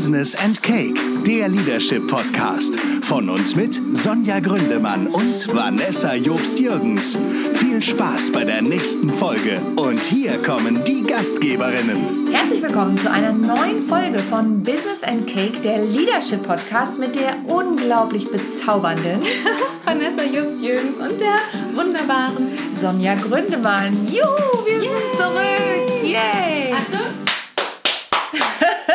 Business and Cake, der Leadership Podcast. Von uns mit Sonja Gründemann und Vanessa Jobst-Jürgens. Viel Spaß bei der nächsten Folge. Und hier kommen die Gastgeberinnen. Herzlich willkommen zu einer neuen Folge von Business and Cake, der Leadership Podcast mit der unglaublich bezaubernden Vanessa Jobst-Jürgens und der wunderbaren Sonja Gründemann. Juhu, wir yeah. sind zurück. Yay! Achtung.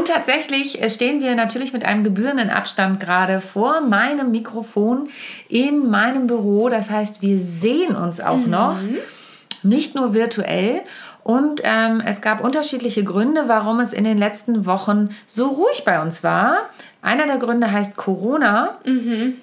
Und tatsächlich äh, stehen wir natürlich mit einem gebührenden Abstand gerade vor meinem Mikrofon in meinem Büro. Das heißt, wir sehen uns auch mhm. noch, nicht nur virtuell. Und ähm, es gab unterschiedliche Gründe, warum es in den letzten Wochen so ruhig bei uns war. Einer der Gründe heißt Corona. Mhm.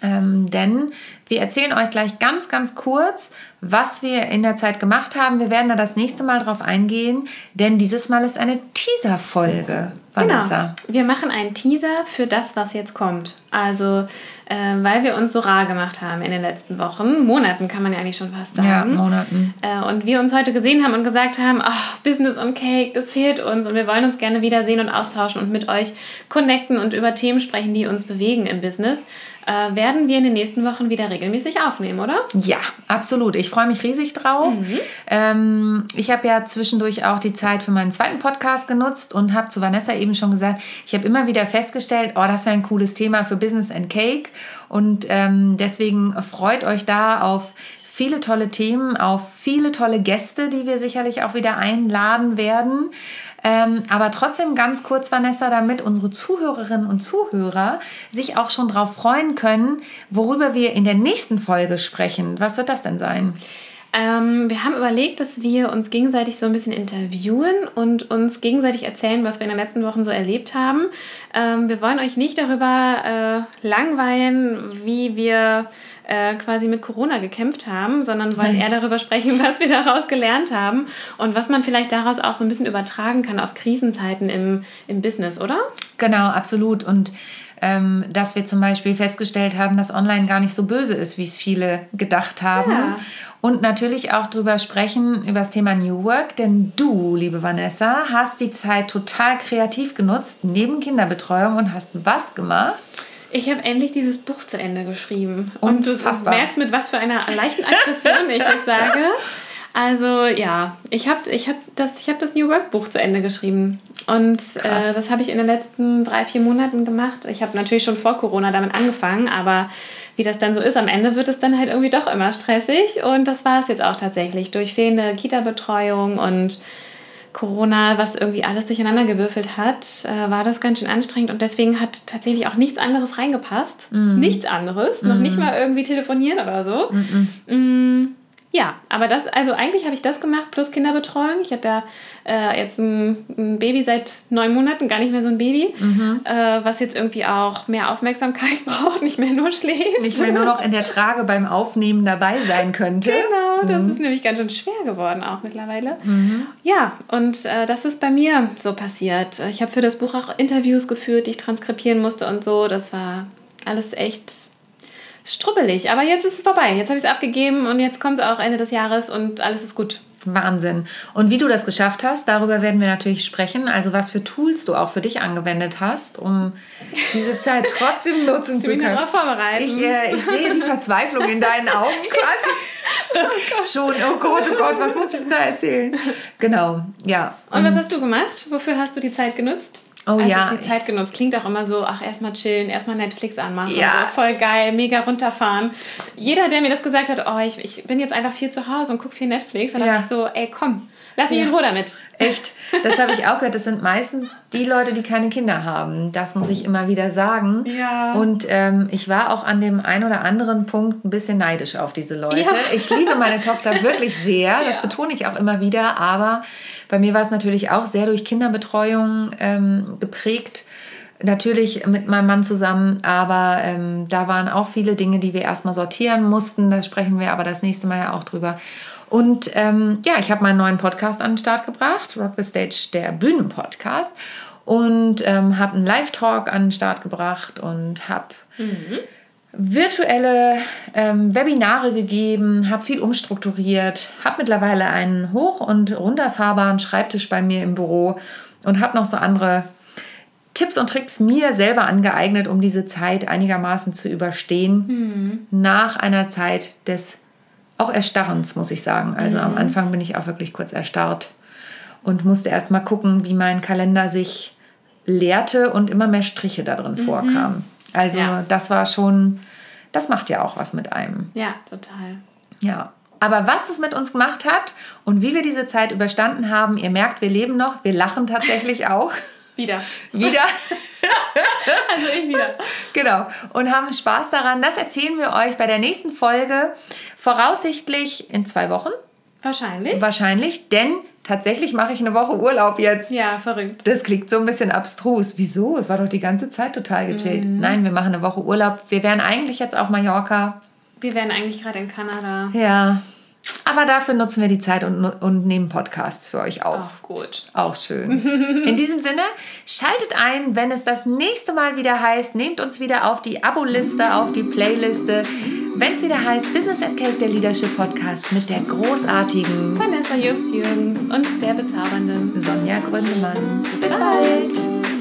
Ähm, denn wir erzählen euch gleich ganz, ganz kurz, was wir in der Zeit gemacht haben. Wir werden da das nächste Mal drauf eingehen, denn dieses Mal ist eine Teaser-Folge. Vanessa. Genau. Wir machen einen Teaser für das, was jetzt kommt. Also, äh, weil wir uns so rar gemacht haben in den letzten Wochen, Monaten kann man ja eigentlich schon fast sagen. Ja, Monaten. Äh, und wir uns heute gesehen haben und gesagt haben, oh, Business und Cake, das fehlt uns und wir wollen uns gerne wiedersehen und austauschen und mit euch connecten und über Themen sprechen, die uns bewegen im Business äh, werden wir in den nächsten Wochen wieder regelmäßig aufnehmen, oder? Ja, absolut. Ich freue mich riesig drauf. Mhm. Ähm, ich habe ja zwischendurch auch die Zeit für meinen zweiten Podcast genutzt und habe zu Vanessa eben schon gesagt, ich habe immer wieder festgestellt, oh, das wäre ein cooles Thema für Business and Cake. Und ähm, deswegen freut euch da auf viele tolle Themen, auf viele tolle Gäste, die wir sicherlich auch wieder einladen werden. Ähm, aber trotzdem ganz kurz, Vanessa, damit unsere Zuhörerinnen und Zuhörer sich auch schon darauf freuen können, worüber wir in der nächsten Folge sprechen. Was wird das denn sein? Ähm, wir haben überlegt, dass wir uns gegenseitig so ein bisschen interviewen und uns gegenseitig erzählen, was wir in den letzten Wochen so erlebt haben. Ähm, wir wollen euch nicht darüber äh, langweilen, wie wir äh, quasi mit Corona gekämpft haben, sondern wollen eher darüber sprechen, was wir daraus gelernt haben und was man vielleicht daraus auch so ein bisschen übertragen kann auf Krisenzeiten im, im Business, oder? Genau, absolut. Und ähm, dass wir zum Beispiel festgestellt haben, dass online gar nicht so böse ist, wie es viele gedacht haben. Ja. Und natürlich auch darüber sprechen, über das Thema New Work, denn du, liebe Vanessa, hast die Zeit total kreativ genutzt, neben Kinderbetreuung und hast was gemacht? Ich habe endlich dieses Buch zu Ende geschrieben. Und du merkst, mit was für einer leichten Aggression ich es sage. Also ja, ich habe ich hab das, hab das New Work Buch zu Ende geschrieben. Und äh, das habe ich in den letzten drei, vier Monaten gemacht. Ich habe natürlich schon vor Corona damit angefangen, aber wie das dann so ist, am Ende wird es dann halt irgendwie doch immer stressig. Und das war es jetzt auch tatsächlich. Durch fehlende Kita-Betreuung und Corona, was irgendwie alles durcheinander gewürfelt hat, äh, war das ganz schön anstrengend und deswegen hat tatsächlich auch nichts anderes reingepasst. Mm. Nichts anderes, mm. noch nicht mhm. mal irgendwie telefonieren oder so. Mm ja, aber das, also eigentlich habe ich das gemacht plus Kinderbetreuung. Ich habe ja äh, jetzt ein, ein, Baby seit neun Monaten, gar nicht mehr so ein Baby, mhm. äh, was jetzt irgendwie auch mehr Aufmerksamkeit braucht, nicht mehr nur schläft. Nicht mehr nur noch in der Trage beim Aufnehmen dabei sein könnte. Genau, das mhm. ist nämlich ganz schön schwer geworden auch mittlerweile. Mhm. Ja, und äh, das ist bei mir so passiert. Ich habe für das Buch auch Interviews geführt, die ich transkribieren musste und so. Das war alles echt strubbelig. Aber jetzt ist es vorbei. Jetzt habe ich es abgegeben und jetzt kommt es auch Ende des Jahres und alles ist gut. Wahnsinn. Und wie du das geschafft hast, darüber werden wir natürlich sprechen. Also was für Tools du auch für dich angewendet hast, um diese Zeit trotzdem nutzen zu können. Darauf vorbereiten. Ich, äh, ich sehe die Verzweiflung in deinen Augen quasi. oh Schon, oh Gott, oh Gott, was muss ich denn da erzählen? Genau, ja. Und, und was hast du gemacht? Wofür hast du die Zeit genutzt? Oh also ja. Die Zeit genutzt. Klingt auch immer so, ach, erstmal chillen, erstmal Netflix anmachen. Ja. So, voll geil, mega runterfahren. Jeder, der mir das gesagt hat, oh, ich, ich bin jetzt einfach viel zu Hause und gucke viel Netflix, dann ja. dachte ich so, ey, komm, lass mich ja. in Ruhe damit. Echt? Das habe ich auch gehört. Das sind meistens die Leute, die keine Kinder haben. Das muss ich immer wieder sagen. Ja. Und ähm, ich war auch an dem einen oder anderen Punkt ein bisschen neidisch auf diese Leute. Ja. Ich liebe meine Tochter wirklich sehr. Das betone ich auch immer wieder. Aber bei mir war es natürlich auch sehr durch Kinderbetreuung ähm, geprägt. Natürlich mit meinem Mann zusammen, aber ähm, da waren auch viele Dinge, die wir erstmal sortieren mussten. Da sprechen wir aber das nächste Mal ja auch drüber. Und ähm, ja, ich habe meinen neuen Podcast an den Start gebracht, Rock the Stage, der Bühnenpodcast. Und ähm, habe einen Live-Talk an den Start gebracht und habe mhm virtuelle ähm, Webinare gegeben, habe viel umstrukturiert, habe mittlerweile einen hoch- und runterfahrbaren Schreibtisch bei mir im Büro und habe noch so andere Tipps und Tricks mir selber angeeignet, um diese Zeit einigermaßen zu überstehen. Mhm. Nach einer Zeit des auch Erstarrens, muss ich sagen. Also mhm. am Anfang bin ich auch wirklich kurz erstarrt und musste erst mal gucken, wie mein Kalender sich leerte und immer mehr Striche da drin mhm. vorkamen. Also ja. das war schon, das macht ja auch was mit einem. Ja, total. Ja. Aber was es mit uns gemacht hat und wie wir diese Zeit überstanden haben, ihr merkt, wir leben noch, wir lachen tatsächlich auch. Wieder. Wieder. also ich wieder. Genau. Und haben Spaß daran. Das erzählen wir euch bei der nächsten Folge. Voraussichtlich in zwei Wochen. Wahrscheinlich. Wahrscheinlich, denn tatsächlich mache ich eine Woche Urlaub jetzt. Ja, verrückt. Das klingt so ein bisschen abstrus. Wieso? Es war doch die ganze Zeit total gechillt. Mhm. Nein, wir machen eine Woche Urlaub. Wir wären eigentlich jetzt auf Mallorca. Wir wären eigentlich gerade in Kanada. Ja, aber dafür nutzen wir die Zeit und, und nehmen Podcasts für euch auf. Auch gut. Auch schön. In diesem Sinne, schaltet ein, wenn es das nächste Mal wieder heißt, nehmt uns wieder auf die Abo-Liste, auf die Playliste. Wenn es wieder heißt Business and Cake, der Leadership Podcast mit der großartigen Vanessa Jobst-Jürgens und der bezaubernden Sonja Gründemann. Bis, Bis bald. bald.